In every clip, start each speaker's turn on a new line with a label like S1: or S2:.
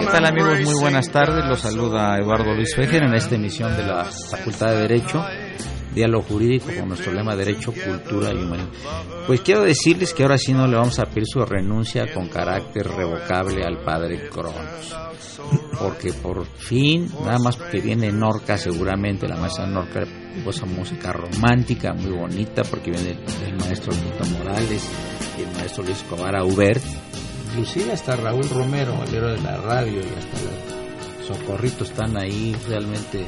S1: ¿Qué tal amigos? Muy buenas tardes. Los saluda Eduardo Luis Fejer en esta emisión de la Facultad de Derecho, Diálogo Jurídico con nuestro lema Derecho, Cultura y Humanismo. Pues quiero decirles que ahora sí no le vamos a pedir su renuncia con carácter revocable al padre Cronos. Porque por fin, nada más porque viene Norca, seguramente la maestra Norca esa música romántica, muy bonita, porque viene el, maestro Nito Morales y el maestro Luis Cobara Hubert, inclusive hasta Raúl Romero, el héroe de la radio, y hasta los socorritos están ahí realmente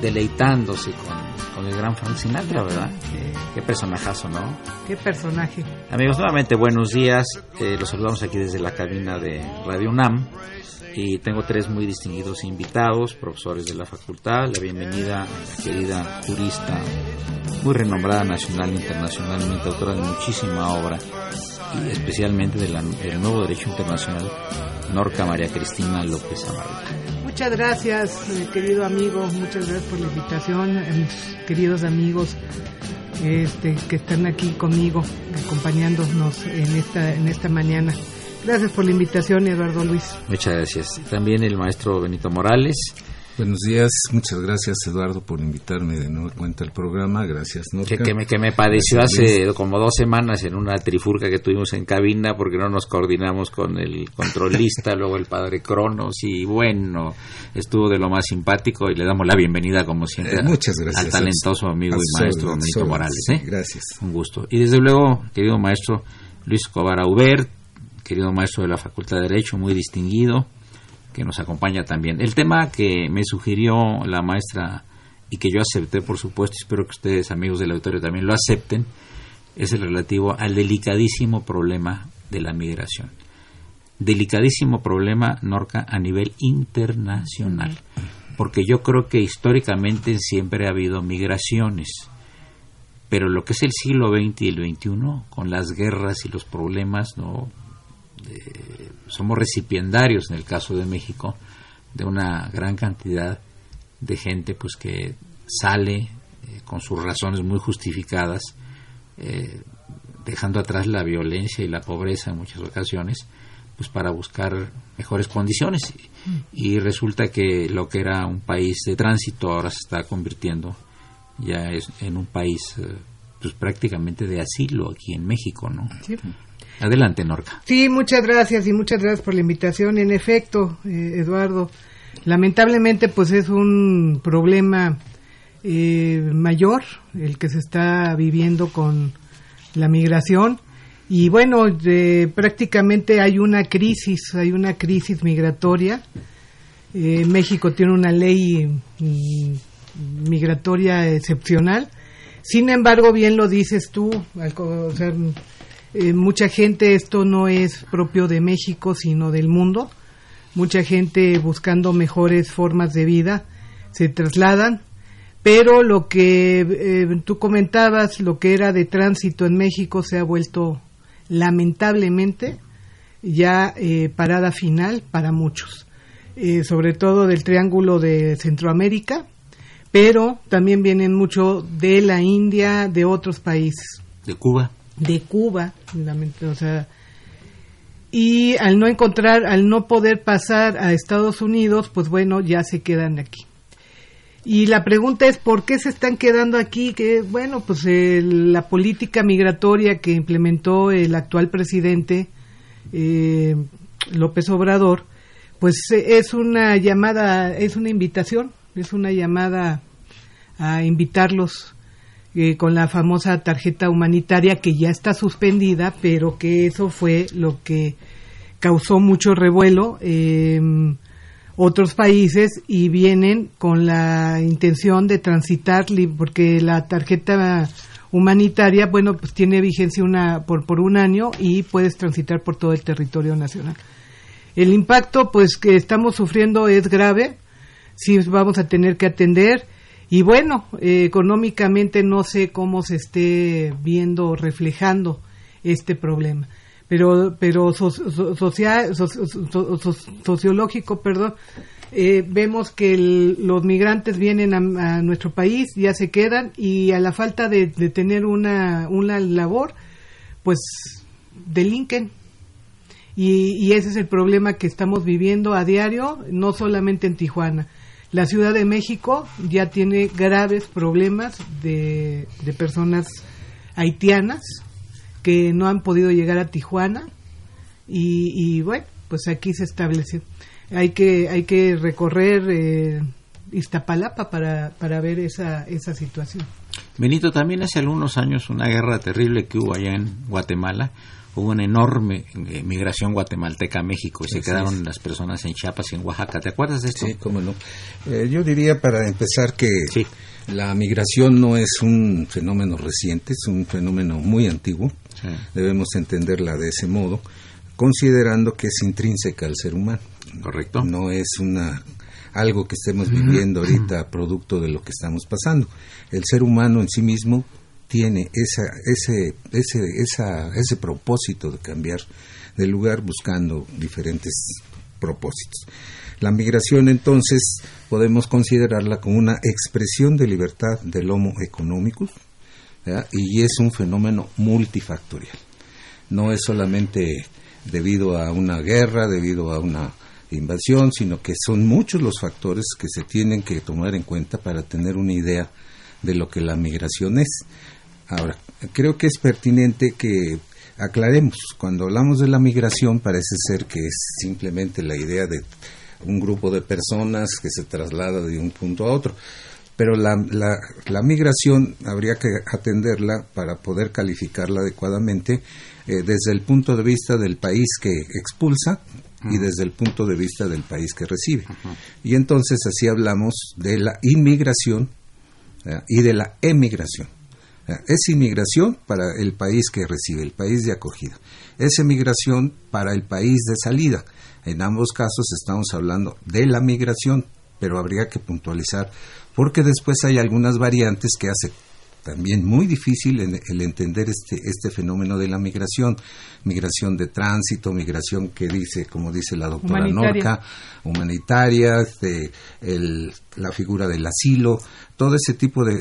S1: deleitándose con, el gran Frank Sinatra, ¿verdad? Qué, personajazo, ¿no?
S2: Qué personaje.
S1: Amigos, nuevamente buenos días. Eh, los saludamos aquí desde la cabina de Radio UNAM y tengo tres muy distinguidos invitados, profesores de la facultad. La bienvenida querida jurista, muy renombrada nacional e internacionalmente, autora de muchísima obra y especialmente del nuevo derecho internacional, Norca María Cristina López Amarilla.
S2: Muchas gracias, eh, querido amigo, muchas gracias por la invitación, mis queridos amigos este, que están aquí conmigo, acompañándonos en esta, en esta mañana. Gracias por la invitación, Eduardo Luis.
S1: Muchas gracias. También el maestro Benito Morales.
S3: Buenos días, muchas gracias Eduardo por invitarme de nuevo cuenta al programa, gracias
S1: Que, que, me, que me padeció hace como dos semanas en una trifurca que tuvimos en cabina porque no nos coordinamos con el controlista, luego el padre Cronos y bueno, estuvo de lo más simpático y le damos la bienvenida como siempre
S3: eh, muchas gracias,
S1: al talentoso amigo y maestro Benito Morales. ¿eh?
S3: Gracias.
S1: Un gusto. Y desde luego, querido maestro Luis Cobara Hubert, querido maestro de la Facultad de Derecho, muy distinguido, que nos acompaña también. El tema que me sugirió la maestra y que yo acepté, por supuesto, espero que ustedes, amigos del auditorio, también lo acepten, es el relativo al delicadísimo problema de la migración. Delicadísimo problema, Norca, a nivel internacional, porque yo creo que históricamente siempre ha habido migraciones, pero lo que es el siglo XX y el XXI, con las guerras y los problemas, no somos recipiendarios en el caso de México de una gran cantidad de gente pues que sale eh, con sus razones muy justificadas eh, dejando atrás la violencia y la pobreza en muchas ocasiones pues para buscar mejores condiciones. Y resulta que lo que era un país de tránsito ahora se está convirtiendo ya es en un país eh, pues prácticamente de asilo aquí en México no Adelante, Norca.
S2: Sí, muchas gracias y muchas gracias por la invitación. En efecto, eh, Eduardo, lamentablemente pues es un problema eh, mayor el que se está viviendo con la migración y bueno, prácticamente hay una crisis, hay una crisis migratoria. Eh, México tiene una ley mm, migratoria excepcional. Sin embargo, bien lo dices tú, al, o eh, mucha gente, esto no es propio de México, sino del mundo. Mucha gente buscando mejores formas de vida se trasladan, pero lo que eh, tú comentabas, lo que era de tránsito en México se ha vuelto lamentablemente ya eh, parada final para muchos, eh, sobre todo del Triángulo de Centroamérica, pero también vienen mucho de la India, de otros países.
S1: De Cuba.
S2: De Cuba, o sea, y al no encontrar, al no poder pasar a Estados Unidos, pues bueno, ya se quedan aquí. Y la pregunta es, ¿por qué se están quedando aquí? Que, bueno, pues la política migratoria que implementó el actual presidente eh, López Obrador, pues es una llamada, es una invitación, es una llamada a invitarlos eh, con la famosa tarjeta humanitaria que ya está suspendida, pero que eso fue lo que causó mucho revuelo. Eh, otros países y vienen con la intención de transitar, porque la tarjeta humanitaria, bueno, pues tiene vigencia una, por, por un año y puedes transitar por todo el territorio nacional. El impacto, pues, que estamos sufriendo es grave, sí vamos a tener que atender y bueno, eh, económicamente no sé cómo se esté viendo, reflejando este problema pero pero social, sociológico, perdón, eh, vemos que los migrantes vienen a, nuestro país, ya se quedan y a la falta de, tener una, una labor, pues delinquen. Y, y, ese es el problema que estamos viviendo a diario, no solamente en Tijuana. La Ciudad de México ya tiene graves problemas de, de personas haitianas que no han podido llegar a Tijuana y, bueno, pues aquí se establece. Hay que, hay que recorrer eh, Iztapalapa para, para ver esa, esa situación.
S1: Benito, también hace algunos años una guerra terrible que hubo allá en Guatemala, hubo una enorme eh, migración guatemalteca a México y se quedaron las personas en Chiapas y en Oaxaca. ¿Te acuerdas de esto?
S3: Sí, cómo no. Eh, yo diría para empezar que la migración no es un fenómeno reciente, es un fenómeno muy antiguo. Debemos entenderla de ese modo, considerando que es intrínseca al ser humano.
S1: Correcto.
S3: No es una algo que estemos viviendo ahorita producto de lo que estamos pasando. El ser humano en sí mismo tiene esa, ese, ese, esa, ese propósito de cambiar de lugar buscando diferentes propósitos. La migración entonces podemos considerarla como una expresión de libertad del homo económico y es un fenómeno multifactorial. No es solamente debido a una guerra, debido a una invasión, sino que son muchos los factores que se tienen que tomar en cuenta para tener una idea de lo que la migración es. Ahora, creo que es pertinente que aclaremos, cuando hablamos de la migración parece ser que es simplemente la idea de un grupo de personas que se traslada de un punto a otro, pero la, la, migración habría que atenderla para poder calificarla adecuadamente eh, desde el punto de vista del país que expulsa y desde el punto de vista del país que recibe. Y entonces así hablamos de la inmigración y de la emigración. Es inmigración para el país que recibe, el país de acogida. Es emigración para el país de salida. En ambos casos estamos hablando de la migración, pero habría que puntualizar porque después hay algunas variantes que hace también muy difícil el entender este, este fenómeno de la migración, migración de tránsito, migración que dice, como dice la doctora Norca, humanitaria, este, la figura del asilo, todo ese tipo de,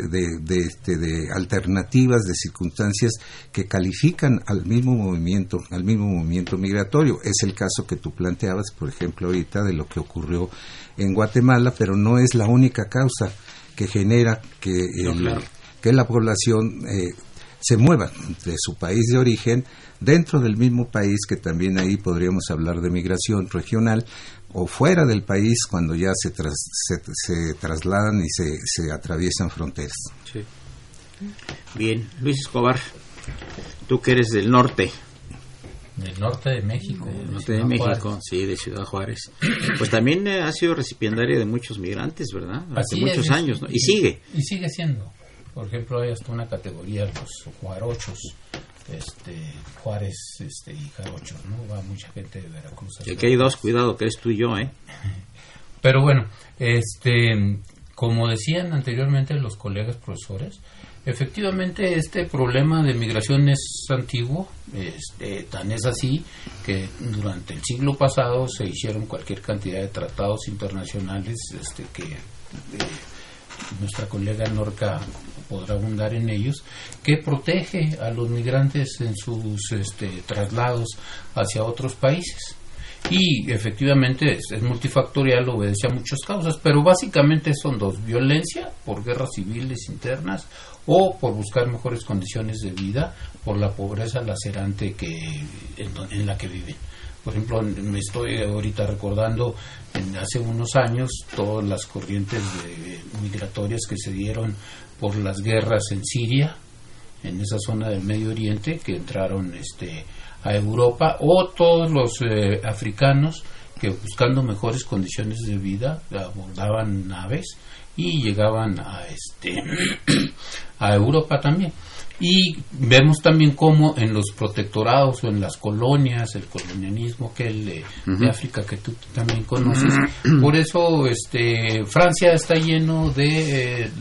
S3: este, de, alternativas, de circunstancias que califican al mismo movimiento, al mismo movimiento migratorio. Es el caso que tú planteabas, por ejemplo, ahorita de lo que ocurrió en Guatemala, pero no es la única causa que genera que que la población eh, se mueva de su país de origen dentro del mismo país, que también ahí podríamos hablar de migración regional, o fuera del país cuando ya se, se, trasladan y se, se atraviesan fronteras.
S1: Bien, Luis Escobar, tú que eres del norte.
S4: Del norte de México.
S1: Del norte de, México, sí, de Ciudad Juárez. Pues también ha sido recipiendario de muchos migrantes, ¿verdad? Hace muchos años, ¿no? Y sigue.
S4: Y sigue siendo. Por ejemplo, hay hasta una categoría, los juarochos, este, Juárez este, y Jarochos, ¿no? Va mucha gente de Veracruz.
S1: Y aquí hay dos, cuidado, que es tú y yo, ¿eh?
S4: Pero bueno, este, como decían anteriormente los colegas profesores, efectivamente este problema de migración es antiguo, este, tan es así que durante el siglo pasado se hicieron cualquier cantidad de tratados internacionales este, que eh, nuestra colega Norca podrá abundar en ellos, que protege a los migrantes en sus este, traslados hacia otros países y efectivamente es, multifactorial, obedece a muchas causas, pero básicamente son dos, violencia por guerras civiles internas o por buscar mejores condiciones de vida por la pobreza lacerante que en, la que viven. Por ejemplo, me estoy ahorita recordando en hace unos años todas las corrientes migratorias que se dieron por las guerras en Siria, en esa zona del Medio Oriente, que entraron este, a Europa o todos los eh, africanos que buscando mejores condiciones de vida abordaban naves y llegaban a este a Europa también y vemos también cómo en los protectorados o en las colonias el colonialismo que el de, África que tú también conoces por eso este Francia está lleno de eh,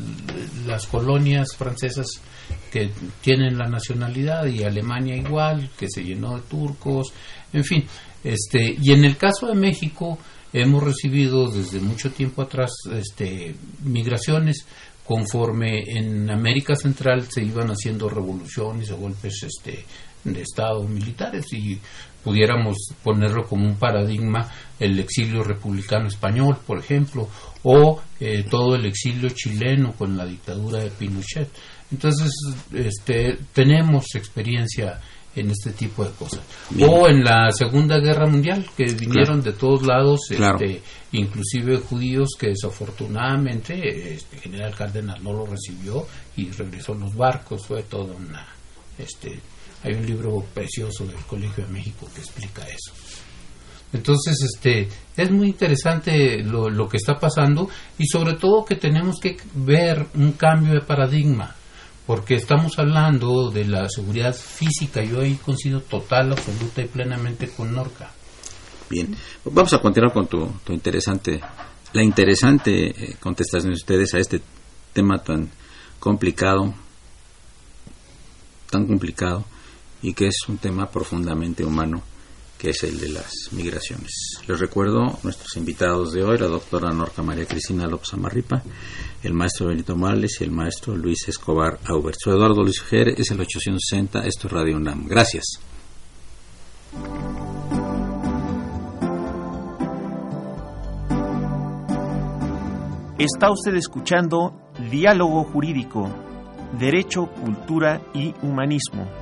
S4: las colonias francesas que tienen la nacionalidad y Alemania igual, que se llenó de turcos, en fin. Este, y en el caso de México hemos recibido desde mucho tiempo atrás este, migraciones conforme en América Central se iban haciendo revoluciones o golpes este, de Estado militares y pudiéramos ponerlo como un paradigma el exilio republicano español, por ejemplo, o eh, todo el exilio chileno con la dictadura de Pinochet. Entonces, este, tenemos experiencia en este tipo de cosas. O en la Segunda Guerra Mundial, que vinieron de todos lados, este, inclusive judíos que desafortunadamente este general Cárdenas no lo recibió y regresó en los barcos, fue toda una... Este, hay un libro precioso del Colegio de México que explica eso. Entonces, este, es muy interesante lo, lo que está pasando y sobre todo que tenemos que ver un cambio de paradigma porque estamos hablando de la seguridad física. Yo ahí coincido total, absoluta y plenamente con Norca.
S1: Bien, vamos a continuar con tu, interesante, la interesante eh, contestación de ustedes a este tema tan complicado, tan complicado y que es un tema profundamente humano que es el de las migraciones. Les recuerdo nuestros invitados de hoy, la doctora Norca María Cristina López Amarripa, el maestro Benito Morales y el maestro Luis Escobar Aubert. Eduardo Luis Jerez, es el 860, esto es Radio UNAM. Gracias.
S5: Está usted escuchando Diálogo Jurídico, Derecho, Cultura y Humanismo.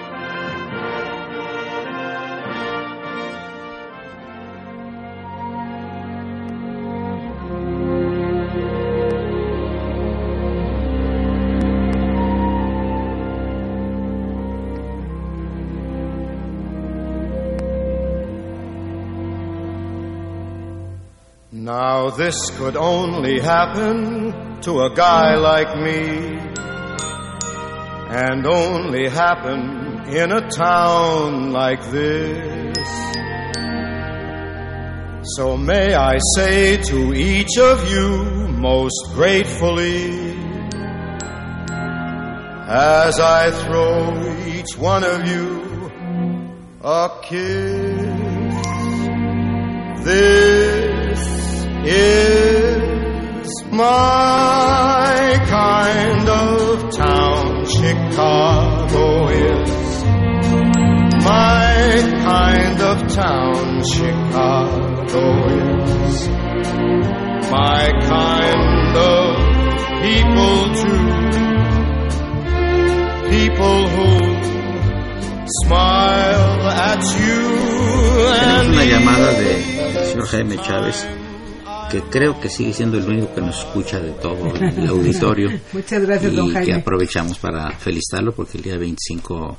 S6: Now this could only happen to a guy like me, and only happen in a town like this. So may I say to each of you most gratefully, as I throw each one of you a kiss, this is my kind of town. Chicago is my kind of town. Chicago is my kind of people too. People who smile at you.
S1: Tenemos una llamada de señor Jaime Chávez que creo que sigue siendo el único que nos escucha de todo el auditorio.
S2: Muchas gracias,
S1: y
S2: don Jaime.
S1: que aprovechamos para felicitarlo porque el día 25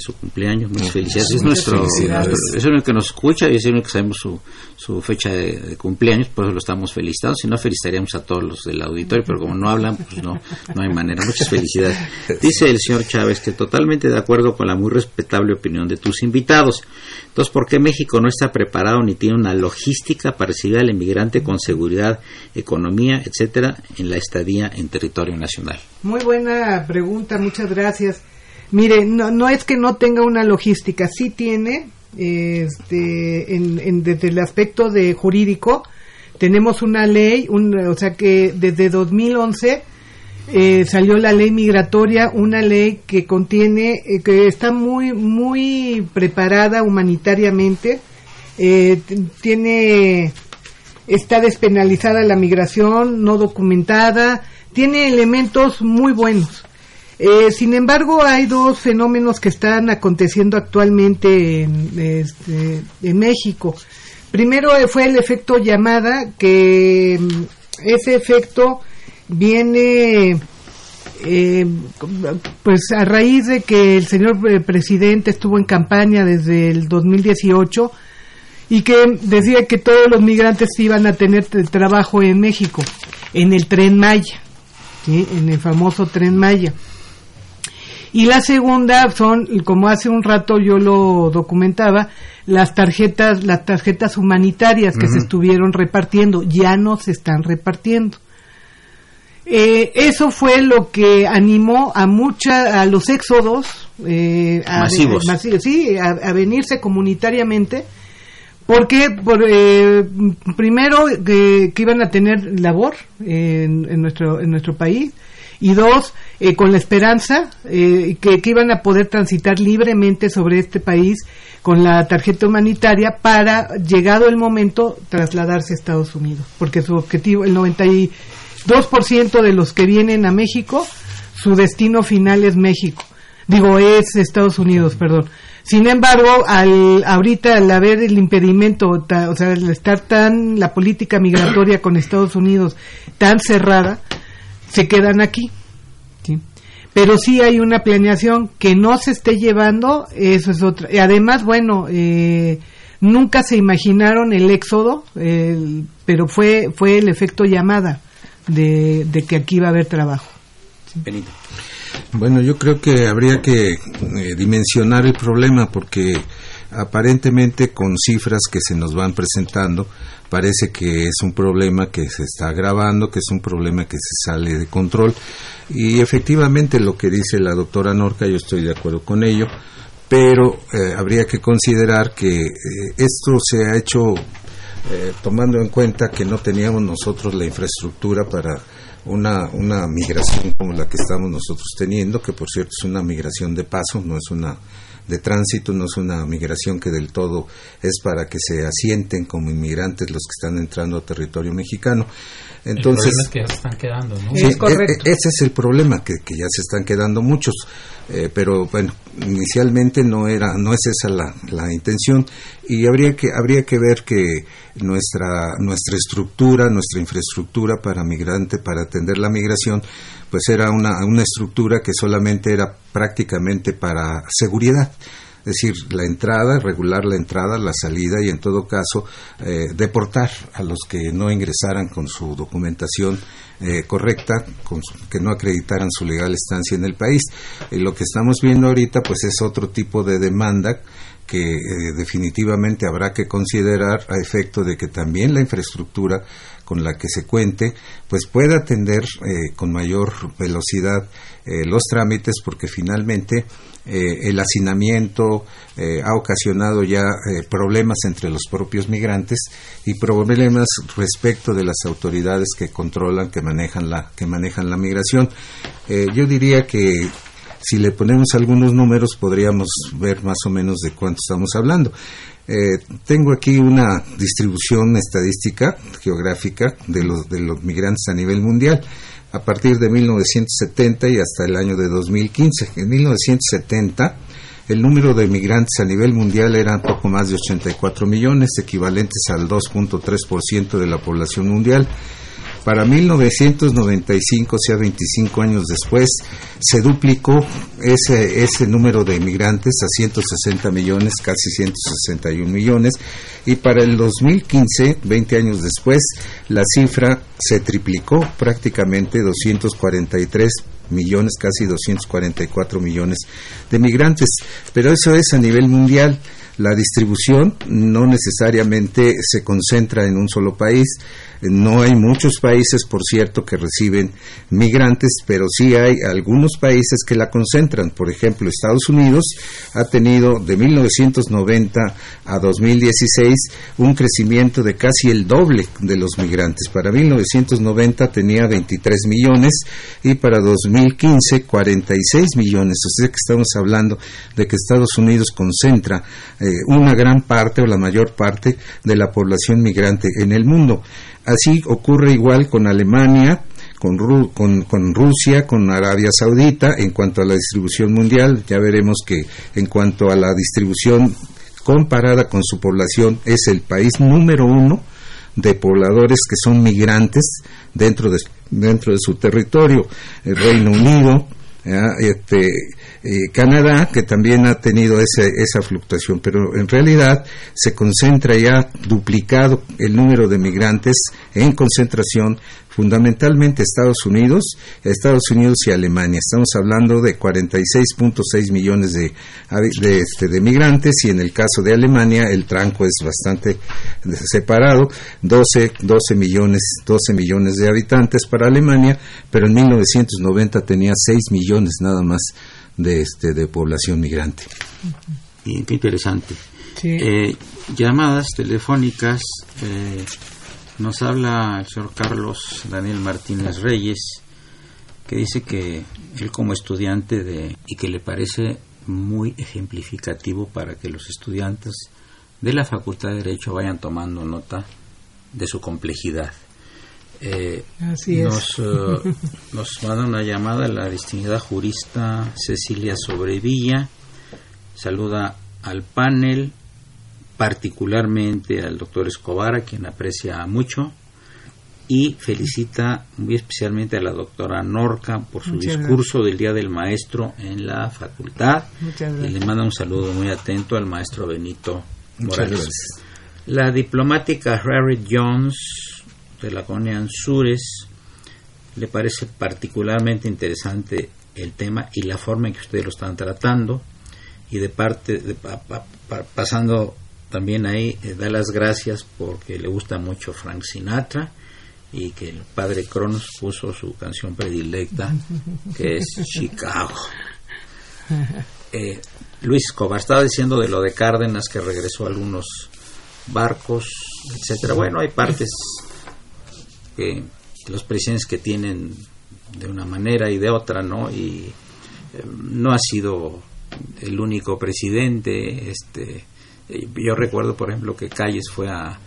S1: su cumpleaños. Muchas felicidades. Es nuestro, es el que nos escucha y es el único que sabemos su, su fecha de, cumpleaños, por eso lo estamos felicitando. Si no, felicitaríamos a todos los del auditorio, pero como no hablan, pues no, no hay manera. Muchas felicidades. Dice el señor Chávez que totalmente de acuerdo con la muy respetable opinión de tus invitados. Entonces, ¿por qué México no está preparado ni tiene una logística para recibir al inmigrante con seguridad, economía, etcétera, en la estadía en territorio nacional?
S2: Muy buena pregunta, muchas gracias. Mire, no, no es que no tenga una logística, sí tiene, este, en, desde el aspecto de jurídico, tenemos una ley, o sea que desde 2011 eh, salió la ley migratoria, una ley que contiene, eh, que está muy, muy preparada humanitariamente, eh, tiene, está despenalizada la migración no documentada, tiene elementos muy buenos. Eh, sin embargo, hay dos fenómenos que están aconteciendo actualmente en, este, en México. Primero eh, fue el efecto llamada, que mm, ese efecto viene eh, pues a raíz de que el señor presidente estuvo en campaña desde el 2018 y que decía que todos los migrantes iban a tener trabajo en México, en el tren Maya, en el famoso tren Maya. Y la segunda son, como hace un rato yo lo documentaba, las tarjetas, las tarjetas humanitarias que se estuvieron repartiendo, ya no se están repartiendo. Eh, eso fue lo que animó a mucha, a los éxodos eh, a, sí, a, venirse comunitariamente, porque por, eh, primero que, iban a tener labor en, en, nuestro en nuestro país y dos, eh, con la esperanza eh, que, iban a poder transitar libremente sobre este país con la tarjeta humanitaria para, llegado el momento, trasladarse a Estados Unidos, porque su objetivo, el 92% de los que vienen a México, su destino final es México. Digo, es Estados Unidos, perdón. Sin embargo, al ahorita al haber el impedimento, o sea, al estar tan la política migratoria con Estados Unidos tan cerrada, se quedan aquí. ¿sí? Pero sí hay una planeación que no se esté llevando, eso es otra. Y además, bueno, eh, nunca se imaginaron el éxodo, pero fue, fue el efecto llamada de, que aquí iba a haber trabajo.
S3: Bueno, yo creo que habría que eh, dimensionar el problema porque aparentemente con cifras que se nos van presentando, parece que es un problema que se está agravando, que es un problema que se sale de control. Y efectivamente lo que dice la doctora Norca, yo estoy de acuerdo con ello, pero eh, habría que considerar que eh, esto se ha hecho eh, tomando en cuenta que no teníamos nosotros la infraestructura para una, una migración como la que estamos nosotros teniendo, que por cierto es una migración de paso, no es una de tránsito, no es una migración que del todo es para que se asienten como inmigrantes los que están entrando a territorio mexicano. Entonces,
S4: el problema es que ya se están quedando, ¿no?
S3: Sí, e, e, ese es el problema, que, que ya se están quedando muchos. Eh, pero bueno, inicialmente no era, no es esa la, la, intención. Y habría que habría que ver que nuestra nuestra estructura, nuestra infraestructura para migrante, para atender la migración, pues era una, una estructura que solamente era prácticamente para seguridad es decir, la entrada, regular la entrada, la salida y en todo caso eh, deportar a los que no ingresaran con su documentación eh, correcta, con que no acreditaran su legal estancia en el país. Y lo que estamos viendo ahorita pues es otro tipo de demanda que eh, definitivamente habrá que considerar a efecto de que también la infraestructura con la que se cuente, pues pueda atender eh, con mayor velocidad eh, los trámites, porque finalmente eh, el hacinamiento ha ocasionado ya problemas entre los propios migrantes y problemas respecto de las autoridades que controlan, que manejan la, que manejan la migración. yo diría que si le ponemos algunos números podríamos ver más o menos de cuánto estamos hablando. Eh, tengo aquí una distribución estadística geográfica de los, de los migrantes a nivel mundial a partir de 1970 y hasta el año de 2015. En 1970 el número de migrantes a nivel mundial era poco más de 84 millones, equivalentes al 2.3% de la población mundial. Para 1995, o sea, 25 años después, se duplicó ese, número de inmigrantes a 160 millones, casi 161 millones, y para el 2015, 20 años después, la cifra se triplicó prácticamente 243 millones, casi 244 millones de migrantes. Pero eso es a nivel mundial. La distribución no necesariamente se concentra en un solo país. No hay muchos países, por cierto, que reciben migrantes, pero sí hay algunos países que la concentran. Por ejemplo, Estados Unidos ha tenido de 1990 a 2016 un crecimiento de casi el doble de los migrantes. Para 1990 tenía 23 millones y para 2015 46 millones. O sea que estamos hablando de que Estados Unidos concentra eh, una gran parte o la mayor parte de la población migrante en el mundo. Así ocurre igual con Alemania, con, con, Rusia, con Arabia Saudita, en cuanto a la distribución mundial. Ya veremos que en cuanto a la distribución comparada con su población es el país número uno de pobladores que son migrantes dentro de, dentro de su territorio. El Reino Unido, este, eh, Canadá, que también ha tenido ese, esa fluctuación, pero en realidad se concentra ya duplicado el número de migrantes en concentración fundamentalmente Estados Unidos, Estados Unidos y Alemania. Estamos hablando de 46.6 millones de, de, este, de migrantes y en el caso de Alemania el tranco es bastante separado, 12, 12 millones, 12 millones de habitantes para Alemania, pero en 1990 tenía 6 millones nada más de este de población migrante.
S1: Bien, qué interesante. Eh, llamadas telefónicas. Eh, nos habla el señor Carlos Daniel Martínez Reyes, que dice que él como estudiante de y que le parece muy ejemplificativo para que los estudiantes de la Facultad de Derecho vayan tomando nota de su complejidad.
S2: Eh, Así
S1: nos, eh, nos manda una llamada la distinguida jurista Cecilia Sobrevilla, saluda al panel particularmente al doctor Escobar, a quien aprecia mucho, y felicita muy especialmente a la doctora Norca por su discurso del Día del Maestro en la facultad. Y le manda un saludo muy atento al maestro Benito Morales. La diplomática Harriet Jones de la colonia Anzures le parece particularmente interesante el tema y la forma en que ustedes lo están tratando y de parte de, pasando también ahí eh, da las gracias porque le gusta mucho Frank Sinatra y que el padre Cronos puso su canción predilecta que es Chicago. Eh, Luis Escobar estaba diciendo de lo de Cárdenas que regresó a algunos barcos, etcétera. Bueno, hay partes que los presidentes que tienen de una manera y de otra, ¿no? Y eh, no ha sido el único presidente, este yo recuerdo, por ejemplo, que Calles fue a,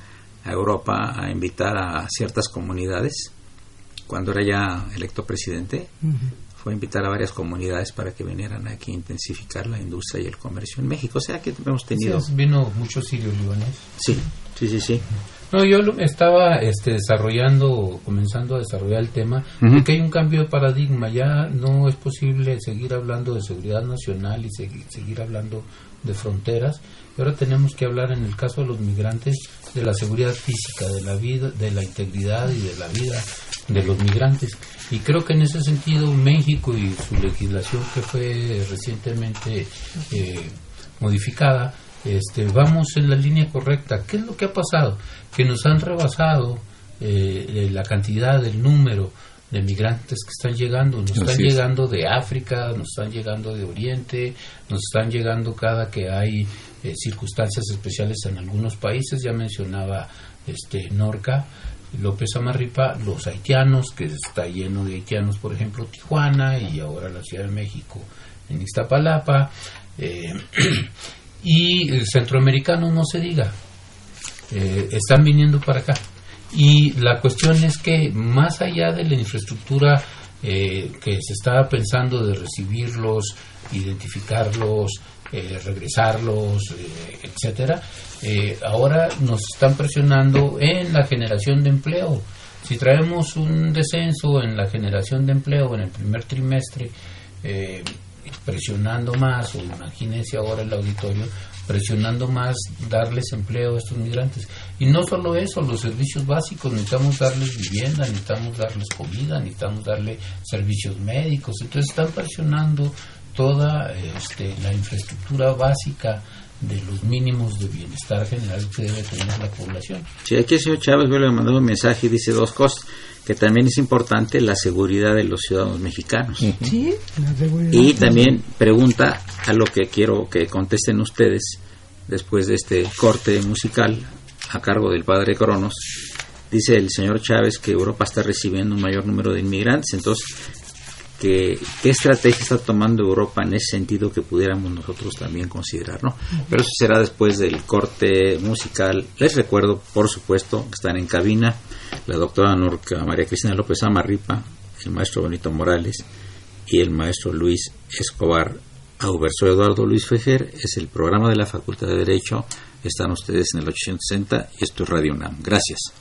S1: Europa a invitar a ciertas comunidades cuando era ya electo presidente. Fue a invitar a varias comunidades para que vinieran aquí a intensificar la industria y el comercio en México. O sea que hemos tenido.
S4: vino muchos sirios libaneses.
S1: Sí, sí, sí, sí.
S4: No, yo estaba este, desarrollando, comenzando a desarrollar el tema de que hay un cambio de paradigma. Ya no es posible seguir hablando de seguridad nacional y seguir, seguir hablando de fronteras. Y ahora tenemos que hablar, en el caso de los migrantes, de la seguridad física, de la vida, de la integridad y de la vida de los migrantes. Y creo que en ese sentido México y su legislación que fue recientemente eh, modificada, este, vamos en la línea correcta. ¿Qué es lo que ha pasado? Que nos han rebasado eh, la cantidad, el número de migrantes que están llegando. Nos están llegando de África, nos están llegando de Oriente, nos están llegando cada que hay eh, circunstancias especiales en algunos países. Ya mencionaba este Norca, López Amarripa, los haitianos, que está lleno de haitianos, por ejemplo, Tijuana y ahora la Ciudad de México en Iztapalapa. Eh, y el centroamericano no se diga. Eh, están viniendo para acá. Y la cuestión es que más allá de la infraestructura eh, que se estaba pensando de recibirlos, identificarlos, eh, regresarlos, eh, etcétera, ahora nos están presionando en la generación de empleo. Si traemos un descenso en la generación de empleo en el primer trimestre, presionando más, o imagínense ahora el auditorio, presionando más darles empleo a estos migrantes. Y no solo eso, los servicios básicos, necesitamos darles vivienda, necesitamos darles comida, necesitamos darle servicios médicos. Entonces están presionando toda este, la infraestructura básica de los mínimos de bienestar general que debe tener la población.
S1: Sí, aquí el señor Chávez le mandó un mensaje y dice dos cosas, que también es importante la seguridad de los ciudadanos mexicanos.
S2: Sí, la seguridad.
S1: Y también pregunta a lo que quiero que contesten ustedes después de este corte musical a cargo del padre Cronos. Dice el señor Chávez que Europa está recibiendo un mayor número de inmigrantes, entonces que, qué estrategia está tomando Europa en ese sentido que pudiéramos nosotros también considerar, ¿no? Pero eso será después del corte musical. Les recuerdo, por supuesto, que están en cabina la doctora Norca María Cristina López Amarripa, el maestro Benito Morales y el maestro Luis Escobar Auber. Soy Eduardo Luis Fejer, es el programa de la Facultad de Derecho. Están ustedes en el 860 y esto es Radio UNAM. Gracias.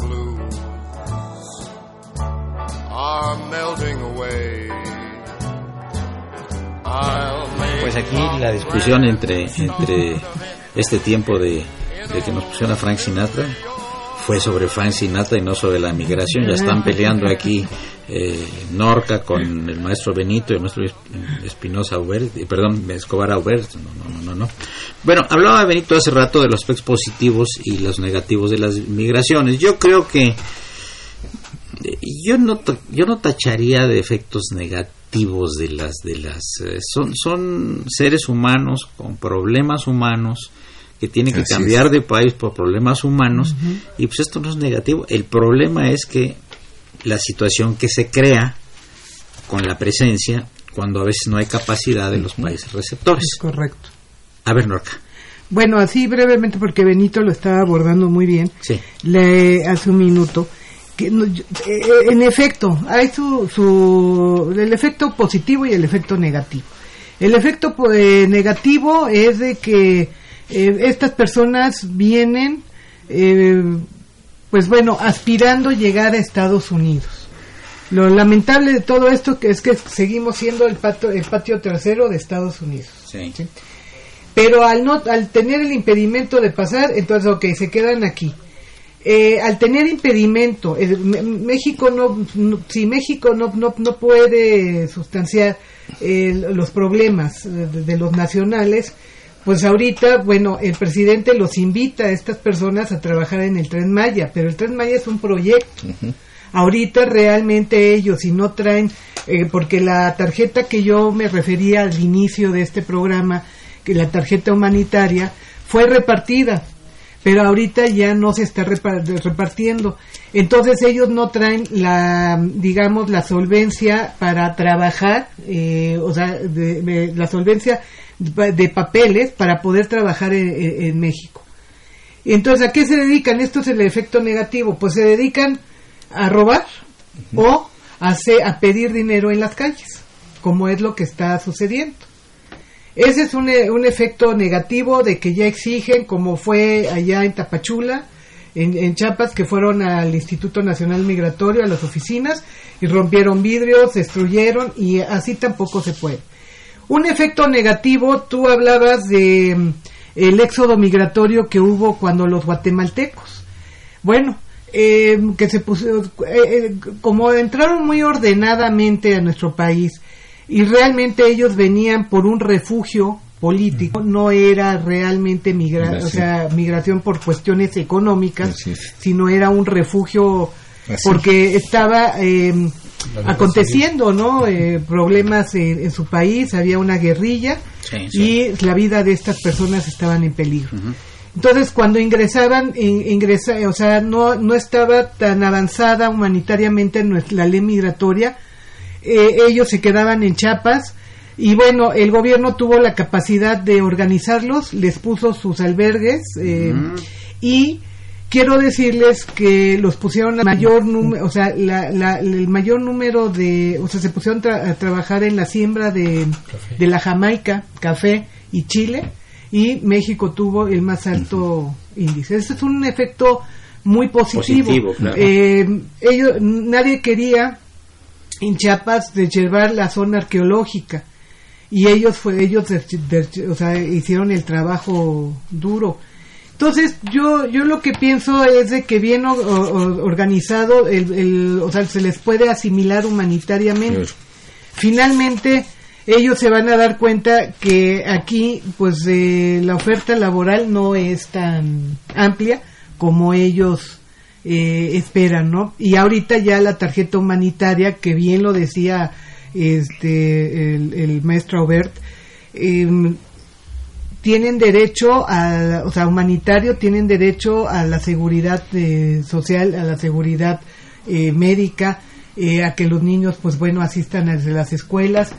S6: are melting away. I'll make
S1: Pues aquí la discusión entre, entre este tiempo de, de que nos pusieron a Frank Sinatra fue sobre Frank Sinatra y no sobre la migración. Ya están peleando aquí eh, Norca con el maestro Benito y el maestro Espinosa Aubert, perdón, Escobar Aubert. No, no, no, no. Bueno, hablaba Benito hace rato de los aspectos positivos y los negativos de las migraciones. Yo creo que yo no ta- yo no tacharía de efectos negativos de las de las eh, son son seres humanos con problemas humanos que tienen que
S3: Así
S1: cambiar
S3: es.
S1: de país por problemas humanos y pues esto no es negativo el problema es que la situación que se crea con la presencia cuando a veces no hay capacidad de los países receptores
S2: Es correcto.
S1: a ver Norca
S2: Bueno, así brevemente, porque Benito lo estaba abordando muy bien,
S1: sí
S2: le, hace un minuto. Que no- yo- eh, en efecto, hay su, su, el efecto positivo y el efecto negativo. El efecto eh, negativo es de que eh, estas personas vienen, eh, pues bueno, aspirando llegar a Estados Unidos. Lo lamentable de todo esto que es que seguimos siendo el, pato- el patio trasero de Estados Unidos.
S1: sí
S2: ¿sí? Pero al no, al tener el impedimento de pasar, entonces, ok, se quedan aquí. Eh, al tener impedimento, M- México no, no- si México no, no, no puede sustanciar eh, los problemas de, de los nacionales, pues ahorita, bueno, el presidente los invita a estas personas a trabajar en el Tren Maya, pero el Tren Maya es un proyecto. Ahorita realmente ellos, si no traen, eh, porque la tarjeta que yo me refería al inicio de este programa, que la tarjeta humanitaria, fue repartida. Pero ahorita ya no se está repartiendo. Entonces ellos no traen la, digamos, la solvencia para trabajar, eh, o sea, de, la solvencia de papeles para poder trabajar en, México. Entonces, ¿a qué se dedican? Esto es el efecto negativo. Pues se dedican a robar o a, a pedir dinero en las calles, como es lo que está sucediendo. Ese es un, eh, un, efecto negativo de que ya exigen, como fue allá en Tapachula, en, en, Chiapas, que fueron al Instituto Nacional Migratorio, a las oficinas, y rompieron vidrios, destruyeron, y así tampoco se puede. Un efecto negativo, tú hablabas de mm, el éxodo migratorio que hubo cuando los guatemaltecos. Bueno, eh, que se puso, eh, como entraron muy ordenadamente a nuestro país, y realmente ellos venían por un refugio político, no era realmente migra o sea, migración por cuestiones económicas, sino era un refugio porque estaba em, aconteciendo, ¿no? Eh, problemas en, su país, había una guerrilla y la vida de estas personas estaban en peligro. Entonces, cuando ingresaban, ingresa, o sea, no, no estaba tan avanzada humanitariamente la ley migratoria, eh, ellos se quedaban en Chiapas y bueno, el gobierno tuvo la capacidad de organizarlos, les puso sus albergues eh, y quiero decirles que los pusieron a mayor número, o sea, el mayor número de, o sea, se pusieron a trabajar en la siembra de, de, la Jamaica, café y Chile y México tuvo el más alto índice. Ese es un efecto muy positivo. Eh, ellos, nadie quería en Chiapas de llevar la zona arqueológica. Y ellos fue ellos o sea, hicieron el trabajo duro. Entonces yo yo lo que pienso es de que bien organizado el, o sea se les puede asimilar humanitariamente. Finalmente ellos se van a dar cuenta que aquí pues eh, la oferta laboral no es tan amplia como ellos eh, esperan, ¿no? Y ahorita ya la tarjeta humanitaria, que bien lo decía este el, maestro Aubert, em, tienen derecho a, o sea, humanitario, tienen derecho a la seguridad eh, social, a la seguridad eh, médica, eh, a que los niños, pues bueno, asistan a las escuelas.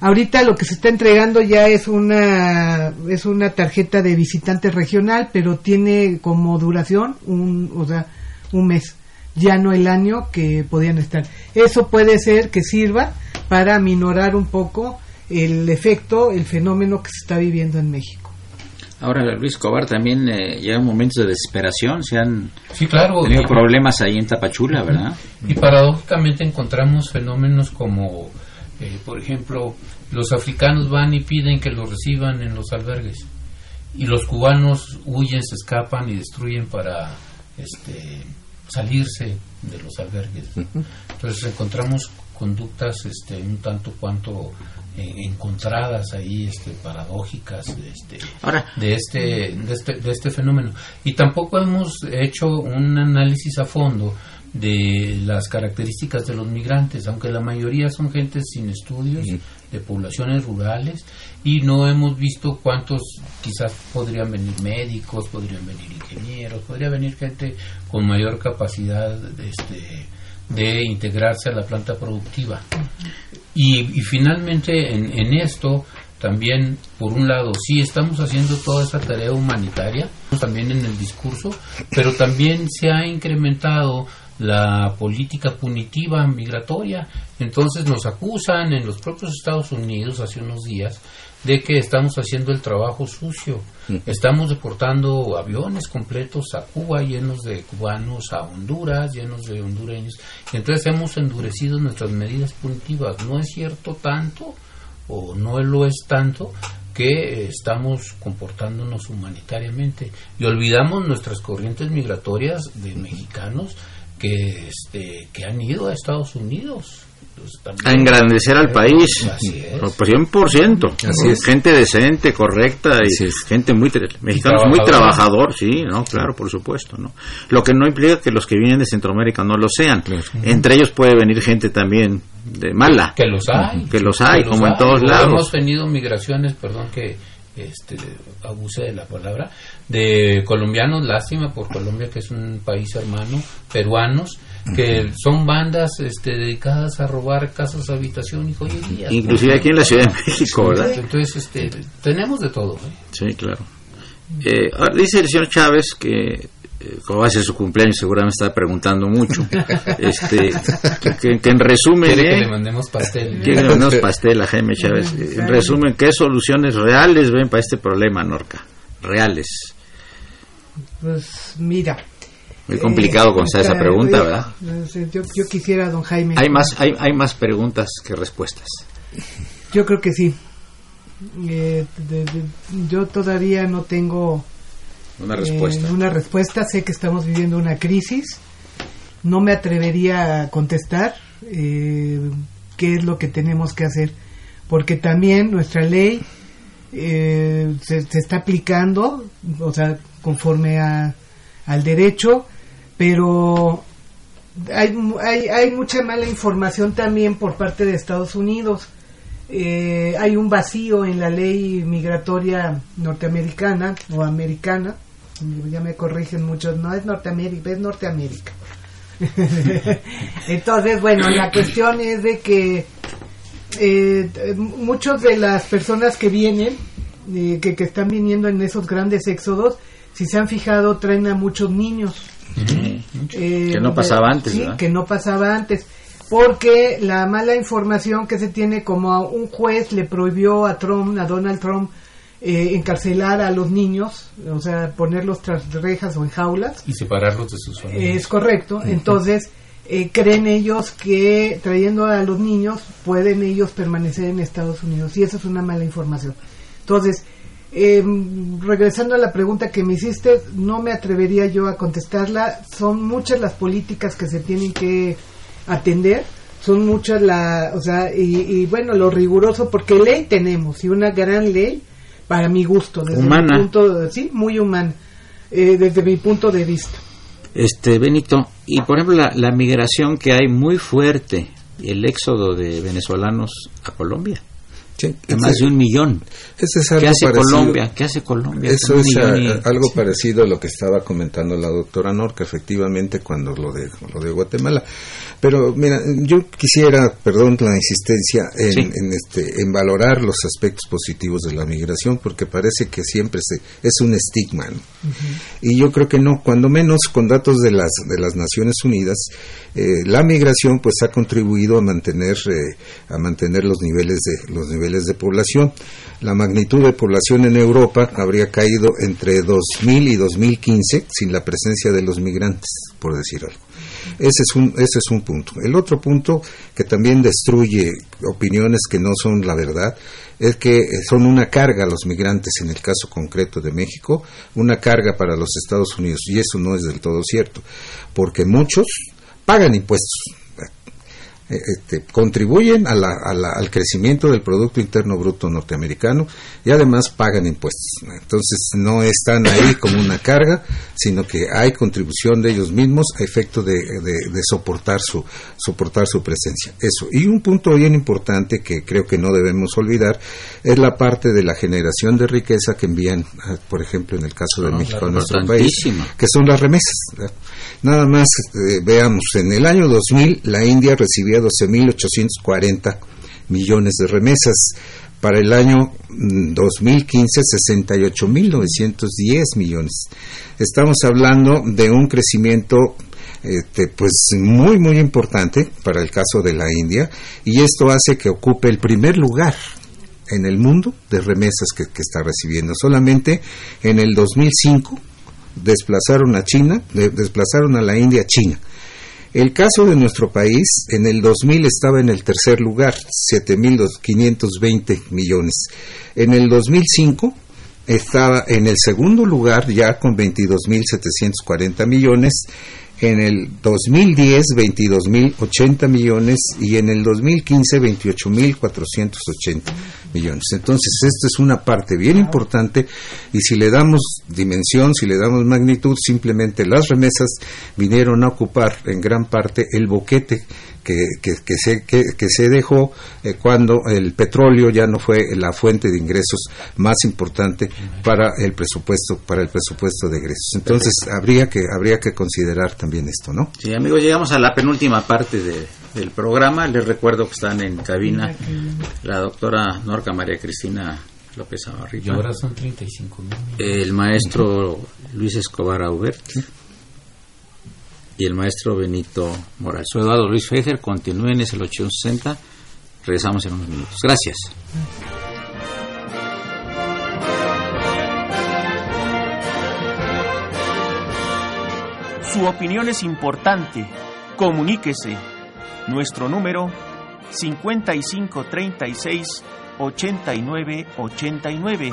S2: Ahorita lo que se está entregando ya es una es una tarjeta de visitante regional, pero tiene como duración un, o sea, un mes, ya no el año que podían estar. Eso puede ser que sirva para minorar un poco el efecto, el fenómeno que se está viviendo en México.
S1: Ahora, Luis Cobar, también eh, llegan momentos de desesperación, se han
S4: sí, claro,
S1: tenido problemas ahí en Tapachula, ¿verdad?
S4: Y paradójicamente encontramos fenómenos como, eh, por ejemplo, los africanos van y piden que los reciban en los albergues y los cubanos huyen, se escapan y destruyen para este, salirse de los albergues. Entonces encontramos conductas este, un tanto cuanto eh, encontradas ahí, este, paradójicas este, de, este, de, este, de este fenómeno. Y tampoco hemos hecho un análisis a fondo de las características de los migrantes, aunque la mayoría son gente sin estudios, de poblaciones rurales, y no hemos visto cuántos quizás podrían venir médicos, podrían venir ingenieros, podría venir gente con mayor capacidad de, este, de integrarse a la planta productiva. Y, finalmente en, en esto también, por un lado, sí estamos haciendo toda esa tarea humanitaria, también en el discurso, pero también se ha incrementado la política punitiva migratoria. Entonces nos acusan en los propios Estados Unidos hace unos días de que estamos haciendo el trabajo sucio. Estamos deportando aviones completos a Cuba llenos de cubanos, a Honduras llenos de hondureños. entonces hemos endurecido nuestras medidas punitivas. No es cierto tanto o no lo es tanto que estamos comportándonos humanitariamente y olvidamos nuestras corrientes migratorias de mexicanos que, este, que han ido a Estados Unidos.
S1: A engrandecer al país, por 100%. Así es. Gente decente, correcta y gente muy mexicanos muy trabajador, sí, no, claro, por supuesto, ¿no? Lo que no implica que los que vienen de Centroamérica no lo sean. Entre ellos puede venir gente también de mala.
S4: Que los hay.
S1: Que los hay, como en todos lados.
S4: Hemos tenido migraciones, perdón, que este, abuse de la palabra, de colombianos, lástima por Colombia, que es un país hermano, peruanos, que son bandas este, dedicadas a robar casas, habitación y joyerías.
S1: Inclusive aquí en la Ciudad de México, ¿verdad?
S4: Entonces, este, tenemos de todo. ¿eh?
S1: Sí, claro. Eh, dice el señor Chávez que eh, como va a ser su cumpleaños, seguramente está preguntando mucho. este, que, que en resumen,
S4: Quiere que
S1: ¿eh?
S4: le mandemos pastel.
S1: Quiere que le mandemos pastel a Jaime Chávez. En resumen, ¿qué soluciones reales ven para este problema, Norca? Reales.
S2: Pues mira.
S1: Muy complicado
S2: eh,
S1: contestar esa pregunta, ¿verdad?
S2: Yo, yo quisiera, don Jaime.
S1: Hay más, hay, hay más preguntas que respuestas.
S2: Yo creo que sí. Eh, de- de- yo todavía no tengo
S1: Una
S2: eh,
S1: respuesta.
S2: una respuesta. Sé que estamos viviendo una crisis. No me atrevería a contestar eh, qué es lo que tenemos que hacer, porque también nuestra ley eh, se, está aplicando, o sea, conforme a, al derecho, pero hay, hay, hay mucha mala información también por parte de Estados Unidos. Eh, hay un vacío en la ley migratoria norteamericana o americana. Ya me corrigen muchos, no es Norteamérica, es Norteamérica. Entonces, bueno, la cuestión es de que eh, muchos de las personas que vienen, eh, que, que están viniendo en esos grandes éxodos, si se han fijado, traen a muchos niños. Eh,
S1: Que no pasaba antes,
S2: sí, que no pasaba antes. Porque la mala información que se tiene, como a un juez le prohibió a Trump, a Donald Trump, eh, encarcelar a los niños, o sea, ponerlos tras rejas o en jaulas.
S4: Y separarlos de sus familias.
S2: Es correcto. Entonces, eh, creen ellos que trayendo a los niños pueden ellos permanecer en Estados Unidos. Y eso es una mala información. Entonces, eh, regresando a la pregunta que me hiciste, no me atrevería yo a contestarla. Son muchas las políticas que se tienen que atender. Son muchas la, o sea, y, y bueno, lo riguroso, porque ley tenemos, y una gran ley, para mi gusto, desde
S1: Humana.
S2: mi punto, sí, muy humana, eh, desde mi punto de vista.
S1: Este, Benito, y por ejemplo la, la migración que hay muy fuerte, el éxodo de venezolanos a Colombia,
S3: Sí,
S1: de más de un millón.
S3: es
S1: ¿Qué hace
S3: parecido.
S1: Colombia? ¿Qué hace Colombia?
S3: Eso es
S1: y-
S3: ah, algo parecido a lo que estaba comentando la doctora Norca, efectivamente, cuando lo de, lo de Guatemala. Pero mira, yo quisiera, perdón la insistencia, en,
S1: Sí.
S3: en este, en valorar los aspectos positivos de la migración, porque parece que siempre se, es un estigma. ¿no? Y yo creo que no, cuando menos con datos de las, de las Naciones Unidas, eh, la migración pues ha contribuido a mantener, eh, a mantener los niveles de, los niveles de población. La magnitud de población en Europa habría caído entre 2000 y 2015 sin la presencia de los migrantes, por decir algo. Ese es un ese es un punto. El otro punto que también destruye opiniones que no son la verdad es que eh, son una carga los migrantes en el caso concreto de México, una carga para los Estados Unidos y eso no es del todo cierto, porque muchos pagan impuestos este, contribuyen a la- a la- al crecimiento del Producto Interno Bruto norteamericano y además pagan impuestos. Entonces no están ahí como una carga, sino que hay contribución de ellos mismos a efecto de, de- de soportar, su, soportar su presencia. Eso. Y un punto bien importante que creo que no debemos olvidar es la parte de la generación de riqueza que envían, ah, por ejemplo, en el caso de
S1: Ah,
S3: México, a nuestro país, que son las remesas. Nada más eh, veamos, en el año 2000 la India recibía 12.840 millones de remesas. Para el año mm, 2015, 68.910 millones. Estamos hablando de un crecimiento este, pues muy muy importante para el caso de la India y esto hace que ocupe el primer lugar en el mundo de remesas que, que está recibiendo. Solamente en el 2005 desplazaron a China, de- desplazaron a la India a China. El caso de nuestro país, en el 2000 estaba en el tercer lugar, 7.520 millones. En el 2005 estaba en el segundo lugar ya con 22.740 millones. En el 2010, 22.080 millones y en el 2015, 28.480. millones. Entonces, esto es una parte bien importante y si le damos dimensión, si le damos magnitud, simplemente las remesas vinieron a ocupar en gran parte el boquete que, que, que se, que, que se dejó eh, cuando el petróleo ya no fue la fuente de ingresos más importante para el presupuesto para el presupuesto de egresos. Entonces habría que habría que considerar también esto, ¿no?
S1: Sí, amigos, llegamos a la penúltima parte de, del programa. Les recuerdo que están en cabina la doctora Norca María Cristina López
S4: Y
S1: Amarripa,
S4: ahora son 35 mil.
S1: el maestro Luis Escobar Aubert y el maestro Benito Morales. Soy Eduardo Luis Fejer, continúen, es el 860. Regresamos en unos minutos. Gracias.
S5: Su opinión es importante. Comuníquese. Nuestro número 5536 8989.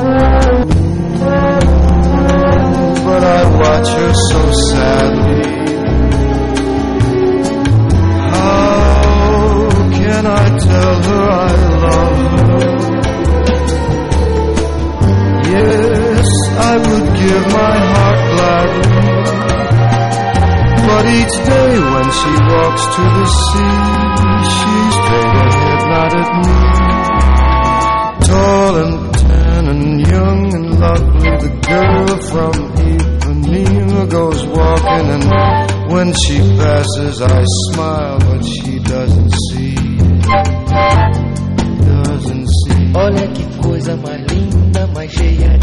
S6: I watch her so sadly. How can I tell her I love her? Yes, I would give my heart gladly. But each day when she walks to the sea, she's straight ahead, not at me. Tall and tan and young and lovely, the girl from Ipanema goes walking, and when she passes, I smile, but she doesn't see. Doesn't see.
S7: Olha que coisa mais linda, mais cheia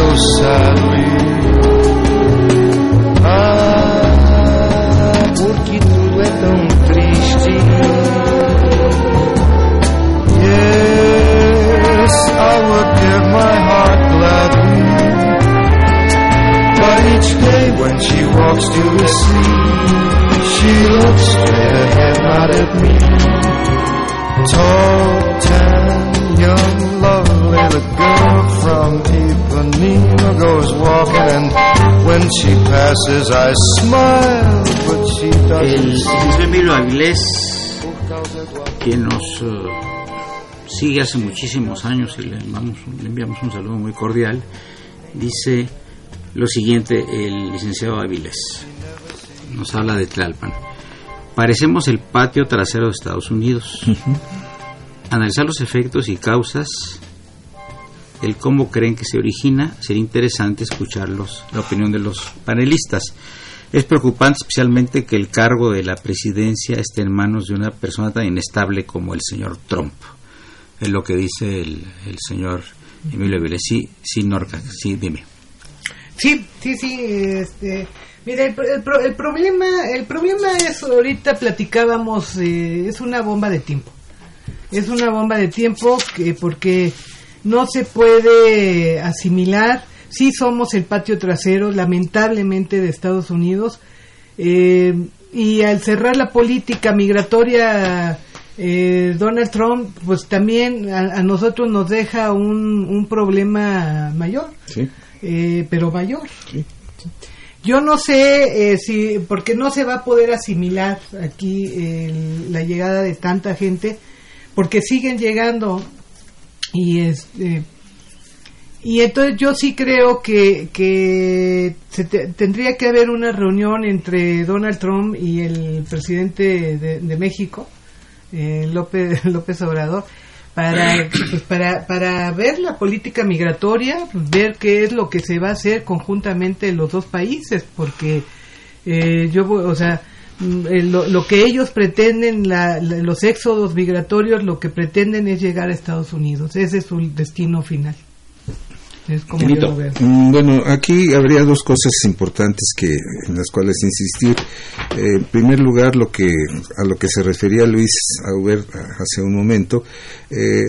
S6: so sadly. Goes walking, and when she passes, I smile, but she
S1: El
S6: doesn't
S1: quien nos eh, sigue hace muchísimos años y le enviamos, un- le enviamos un saludo muy cordial, dice lo siguiente el licenciado Avilés. Nos habla de Tlalpan. Parecemos el patio trasero de Estados Unidos. Analizar los efectos y causas, el cómo creen que se origina, sería interesante escucharlos, la opinión de los panelistas. Es preocupante especialmente que el cargo de la presidencia esté en manos de una persona tan inestable como el señor Trump. Es lo que dice el, el señor Emilio Vélez. Sí, sí, Norca, sí, dime.
S2: Sí, sí, sí. Este, mira, el, el el problema, el problema es ahorita platicábamos, eh, es una bomba de tiempo. Es una bomba de tiempo que porque no se puede asimilar. Sí somos el patio trasero, lamentablemente, de Estados Unidos. eh, y al cerrar la política migratoria eh, Donald Trump, pues también a, a nosotros nos deja un, un problema mayor,
S3: Sí.
S2: eh, pero mayor.
S3: Sí.
S2: Yo no sé eh, si, porque no se va a poder asimilar aquí el- la llegada de tanta gente, porque siguen llegando y este y entonces yo sí creo que, que se te- tendría que haber una reunión entre Donald Trump y el presidente de, México, eh, López, López Obrador, para, pues, para, para ver la política migratoria, ver qué es lo que se va a hacer conjuntamente los dos países, porque eh, yo, o sea, lo, lo que ellos pretenden, la- la- los éxodos migratorios, lo que pretenden es llegar a Estados Unidos. Ese es su destino final. Es como yo lo veo.
S3: Mm, Bueno, aquí habría dos cosas importantes que en las cuales insistir. Eh, en primer lugar, lo que a lo que se refería Luis Auber hace un momento, eh,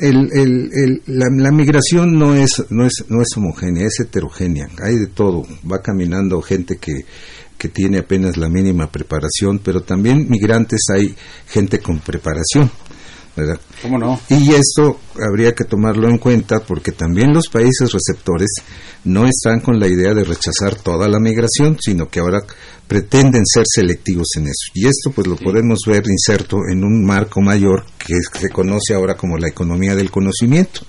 S3: el- el- el- la, la migración no es no es no es homogénea, es heterogénea. Hay de todo. Va caminando gente que que tiene apenas la mínima preparación, pero también migrantes hay gente con preparación. ¿verdad?
S1: ¿Cómo no?
S3: Y esto habría que tomarlo en cuenta porque también los países receptores no están con la idea de rechazar toda la migración, sino que ahora pretenden ser selectivos en eso. Y esto pues lo podemos ver inserto en un marco mayor que se conoce ahora como la economía del conocimiento.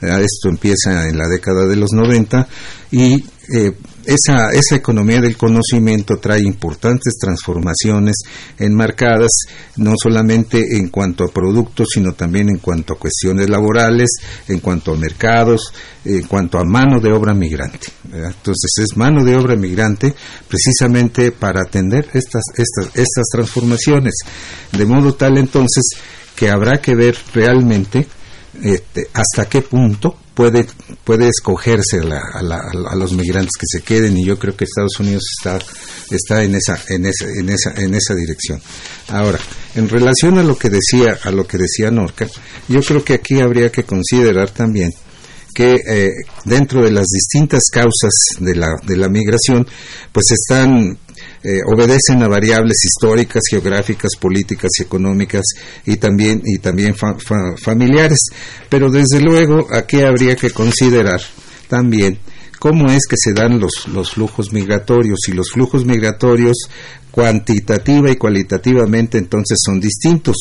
S3: ¿verdad? Esto empieza en la década de los 90 y eh, esa, esa economía del conocimiento trae importantes transformaciones enmarcadas no solamente en cuanto a productos, sino también en cuanto a cuestiones laborales, en cuanto a mercados, en cuanto a mano de obra migrante. Entonces es mano de obra migrante precisamente para atender estas, estas, estas transformaciones. De modo tal entonces que habrá que ver realmente este, hasta qué punto puede puede escogerse la- a, la- a los migrantes que se queden y yo creo que Estados Unidos está está en esa en esa en esa en esa dirección. Ahora en relación a lo que decía a lo que decía Norca yo creo que aquí habría que considerar también que eh, dentro de las distintas causas de la, de la migración, pues están, eh, obedecen a variables históricas, geográficas, políticas y económicas y también, y también fa- fa- familiares. Pero desde luego aquí habría que considerar también cómo es que se dan los, los flujos migratorios y los flujos migratorios cuantitativa y cualitativamente entonces son distintos.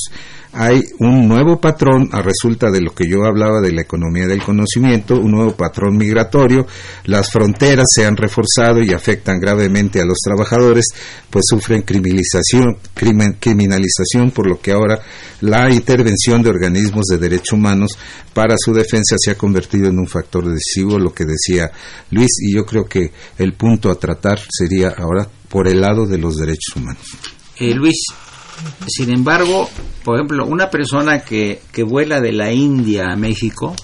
S3: Hay un nuevo patrón a resulta de lo que yo hablaba de la economía del conocimiento, un nuevo patrón migratorio, las fronteras se han reforzado y afectan gravemente a los trabajadores, pues sufren criminalización, criminalización, por lo que ahora la intervención de organismos de derechos humanos para su defensa se ha convertido en un factor decisivo, lo que decía Luis, y yo creo que el punto a tratar sería ahora por el lado de los derechos humanos.
S1: Eh, Luis, sin embargo, por ejemplo, una persona que, que vuela de la India a México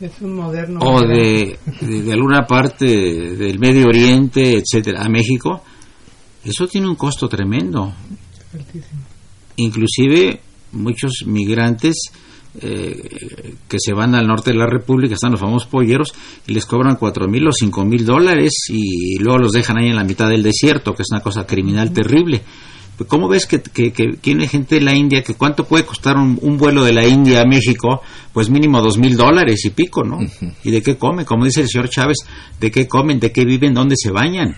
S2: Es un moderno.
S1: o de, de, de alguna parte del Medio Oriente, etcétera, a México, eso tiene un costo tremendo.
S2: Altísimo.
S1: Inclusive muchos migrantes eh, que se van al norte de la República, están los famosos polleros, y les cobran cuatro mil o cinco mil dólares y luego los dejan ahí en la mitad del desierto, que es una cosa criminal terrible. ¿Cómo ves que, que, que tiene gente de la India que cuánto puede costar un, un vuelo de la India a México? Pues mínimo dos mil dólares y pico, ¿no? ¿Y de qué come? Como dice el señor Chávez, ¿de qué comen? ¿De qué viven? ¿Dónde se bañan?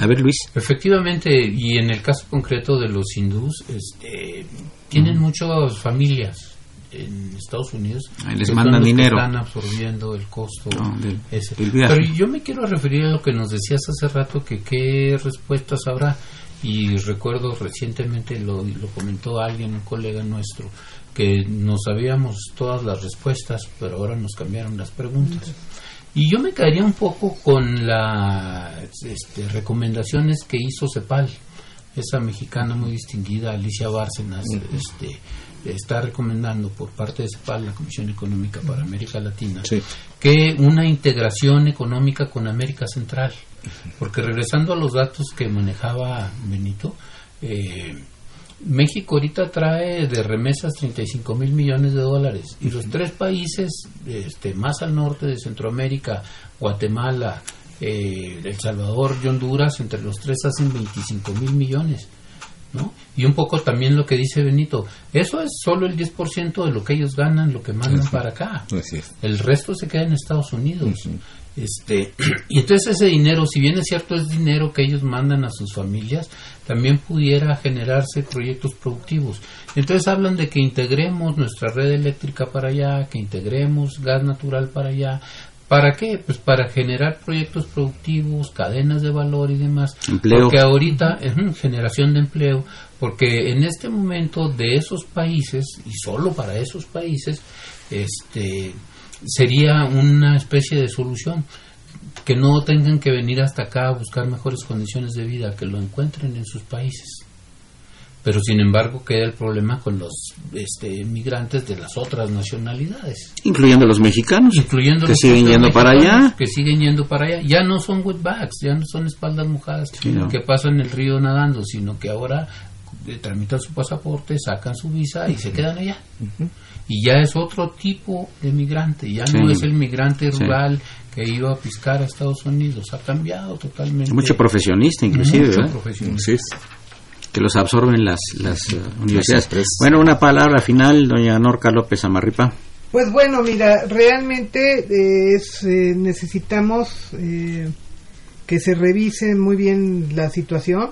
S1: A ver, Luis.
S4: Efectivamente, y en el caso concreto de los hindús, este, tienen muchas familias en Estados Unidos.
S1: Ahí les
S4: que
S1: mandan dinero.
S4: Están absorbiendo el costo.
S1: No, del-
S4: ese.
S1: del.
S4: Pero yo me quiero referir a lo que nos decías hace rato, que qué respuestas habrá. Y recuerdo recientemente, lo, lo comentó alguien, un colega nuestro, que nos sabíamos todas las respuestas, pero ahora nos cambiaron las preguntas. Y yo me quedaría un poco con las este, recomendaciones que hizo CEPAL, esa mexicana muy distinguida, Alicia Bárcenas, este, está recomendando por parte de CEPAL, la Comisión Económica para América Latina,
S3: Sí.
S4: que una integración económica con América Central. Porque regresando a los datos que manejaba Benito, eh, México ahorita trae de remesas 35 mil millones de dólares y los tres países este, más al norte de Centroamérica, Guatemala, eh, El Salvador y Honduras, entre los tres hacen 25 mil millones. ¿No? Y un poco también lo que dice Benito, eso es solo el 10% de lo que ellos ganan, lo que mandan para acá.
S3: Es.
S4: El resto se queda en Estados Unidos. Este, y entonces ese dinero, si bien es cierto, es dinero que ellos mandan a sus familias, también pudiera generarse proyectos productivos. Entonces hablan de que integremos nuestra red eléctrica para allá, que integremos gas natural para allá. ¿Para qué? Pues para generar proyectos productivos, cadenas de valor y demás.
S1: Empleo.
S4: Porque ahorita es generación de empleo, porque en este momento de esos países, y solo para esos países, este sería una especie de solución que no tengan que venir hasta acá a buscar mejores condiciones de vida, que lo encuentren en sus países. Pero sin embargo queda el problema con los este, migrantes de las otras nacionalidades.
S1: Incluyendo los mexicanos.
S4: Incluyendo
S1: que
S4: los
S1: siguen yendo para allá.
S4: Que siguen yendo para allá. Ya no son wetbacks, ya no son espaldas mojadas
S1: Sí, no.
S4: que pasan el río nadando, sino que ahora eh, tramitan su pasaporte, sacan su visa y se quedan allá. Y ya es otro tipo de migrante, ya no
S1: Sí.
S4: es el migrante
S1: Sí.
S4: rural que iba a piscar a Estados Unidos, ha cambiado totalmente.
S1: Mucho profesionista, inclusive,
S4: Mucho
S1: ¿verdad?
S4: profesionista.
S1: Que los absorben las, las eh, universidades. Bueno, una palabra final, doña Norca López Amarripa.
S2: Pues bueno, mira, realmente eh, es, eh, necesitamos eh, que se revise muy bien la situación,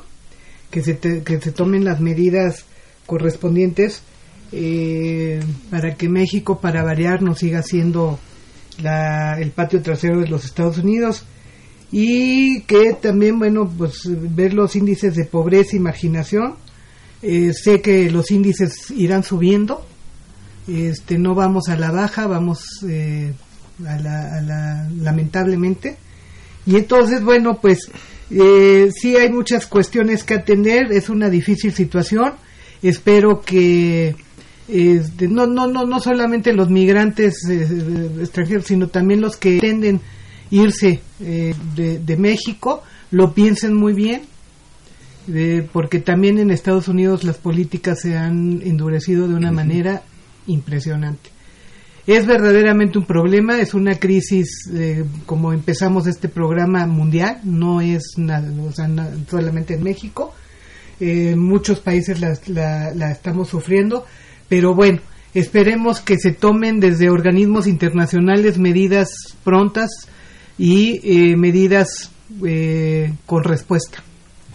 S2: que se, te- que se tomen las medidas correspondientes eh, para que México, para variar, no siga siendo la, el patio trasero de los Estados Unidos y que también, bueno, pues ver los índices de pobreza y marginación. Eh, sé que los índices irán subiendo, este no vamos a la baja vamos eh, a, la, a la- lamentablemente y entonces bueno pues eh, sí hay muchas cuestiones que atender es una difícil situación espero que este, no no no no solamente los migrantes eh, extranjeros sino también los que pretenden irse eh, de, de México lo piensen muy bien eh, porque también en Estados Unidos las políticas se han endurecido de una manera impresionante. Es verdaderamente un problema, es una crisis, eh, como empezamos este programa mundial, no es nada, o sea, solamente en México. Eh, muchos países la, la- la estamos sufriendo, pero bueno, esperemos que se tomen desde organismos internacionales medidas prontas y eh, medidas eh, con respuesta.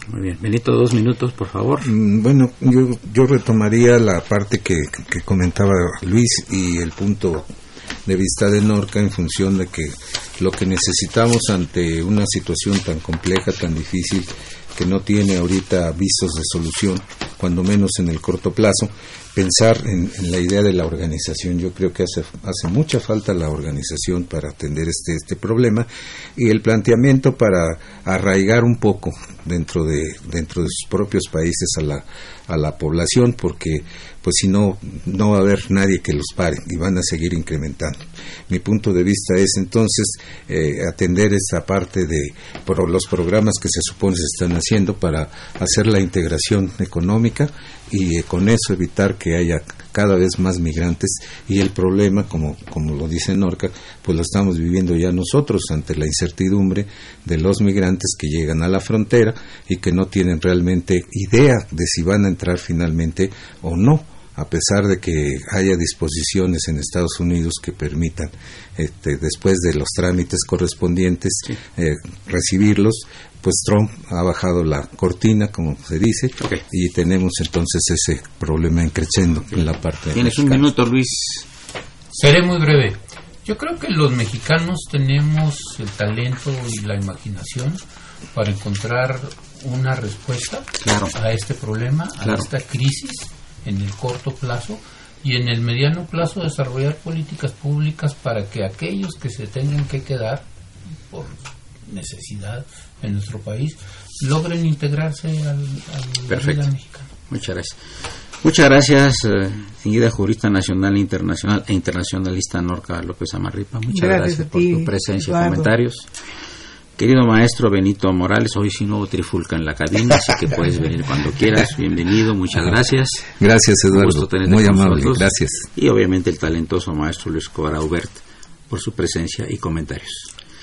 S1: Muy bien, Benito, dos minutos, por favor.
S3: Mm, Bueno, yo, yo retomaría la parte que, que comentaba Luis y el punto de vista de Norca en función de que lo que necesitamos ante una situación tan compleja, tan difícil, que no tiene ahorita visos de solución, cuando menos en el corto plazo, pensar en, en la idea de la organización. Yo creo que hace, hace mucha falta la organización para atender este, este problema y el planteamiento para arraigar un poco dentro de, dentro de sus propios países a la, a la población, porque pues si no, no va a haber nadie que los pare y van a seguir incrementando. Mi punto de vista es entonces eh, atender esta parte de por los programas que se supone se están haciendo para hacer la integración económica y eh, con eso evitar que haya cada vez más migrantes y el problema, como, como lo dice Norca, pues lo estamos viviendo ya nosotros ante la incertidumbre de los migrantes que llegan a la frontera y que no tienen realmente idea de si van a entrar finalmente o no a pesar de que haya disposiciones en Estados Unidos que permitan, este, después de los trámites correspondientes, eh, recibirlos, pues Trump ha bajado la cortina, como se dice, y tenemos entonces ese problema increciendo en la parte
S1: Tienes un minuto, Luis.
S4: Seré muy breve. Yo creo que los mexicanos tenemos el talento y la imaginación para encontrar una respuesta
S1: Claro.
S4: a este problema, a esta crisis en el corto plazo y en el mediano plazo desarrollar políticas públicas para que aquellos que se tengan que quedar por necesidad en nuestro país logren integrarse al, al la
S1: Perfecto.
S4: vida mexicana.
S1: Muchas gracias. Muchas gracias, eh, jurista nacional, internacional e internacionalista Norca López Amarripa. Muchas
S2: Gracias
S1: por
S2: ti,
S1: tu presencia y comentarios. Querido maestro Benito Morales, hoy sí no hubo trifulca en la cabina, así que puedes venir cuando quieras. Bienvenido, muchas gracias.
S3: Gracias,
S1: Un
S3: Eduardo.
S1: gusto tenerte
S3: Muy amable.
S1: nosotros.
S3: Gracias.
S1: Y obviamente el talentoso maestro Luis Cobra Hubert por su presencia y comentarios.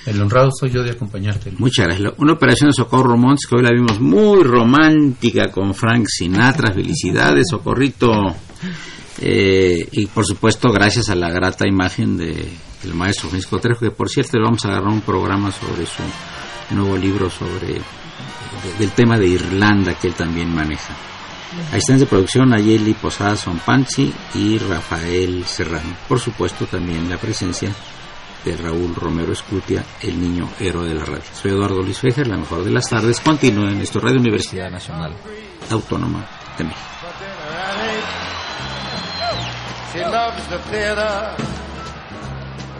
S4: El honrado soy yo de acompañarte.
S1: Muchas gracias. Una operación de Socorro Montes que hoy la vimos muy romántica con Frank Sinatra. Felicidades, Socorrito. Eh, y por supuesto, gracias a la grata imagen de, del maestro Francisco Trejo, que por cierto le vamos a agarrar un programa sobre su nuevo libro sobre del tema de Irlanda que él también maneja. Asistentes de producción Ayeli Posada Sonpanzi y Rafael Serrano. Por supuesto también la presencia de Raúl Romero Escutia, el niño héroe de la radio. Soy Eduardo Luis Fejer, la mejor de las tardes. Continúa en nuestro Radio Universidad Nacional Autónoma de México.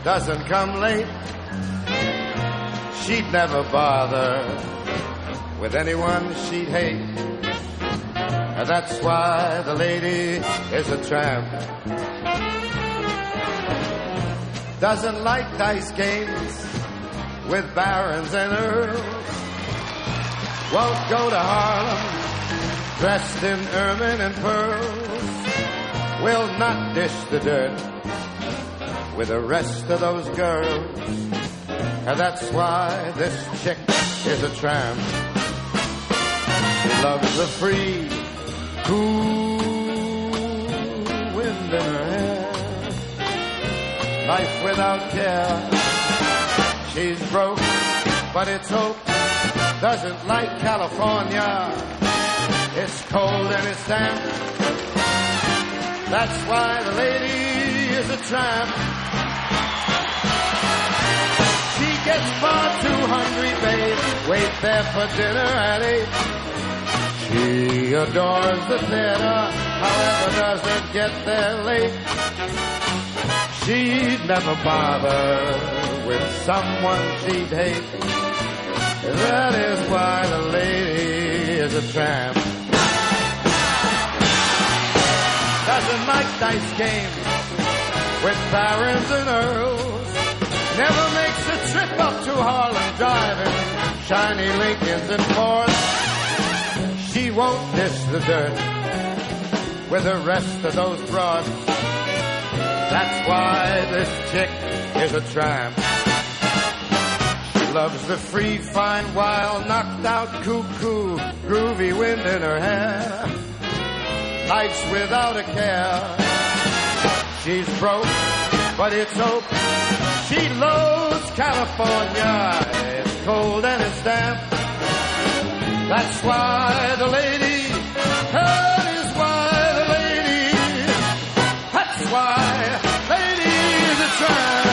S8: Doesn't come late. She'd never bother with anyone she'd hate. And that's why the lady is a tramp. Doesn't like dice games with barons and earls. Won't go to Harlem dressed in ermine and pearls. Will not dish the dirt with the rest of those girls. And that's why this chick is a tramp. She loves the free, cool wind in her hair. Life without care. She's broke, but it's hope. Doesn't like California. It's cold and it's damp. That's why the lady is a tramp. Gets far too hungry, babe. Wait there for dinner at eight. She adores the theater, however, doesn't get there late. She'd never bother with someone she'd hate. That is why the lady is a tramp. Doesn't like dice games with barons and earls. Never makes a trip up to Harlem driving shiny Lincolns and Fords. She won't dish the dirt with the rest of those broads. That's why this chick is a tramp. Loves the free, fine, wild, knocked out, cuckoo, groovy wind in her hair. Nights without a care. She's broke, but it's hope. She loathes California. It's cold and it's damp. That's why the lady, that is why the lady, that's why lady is a tramp.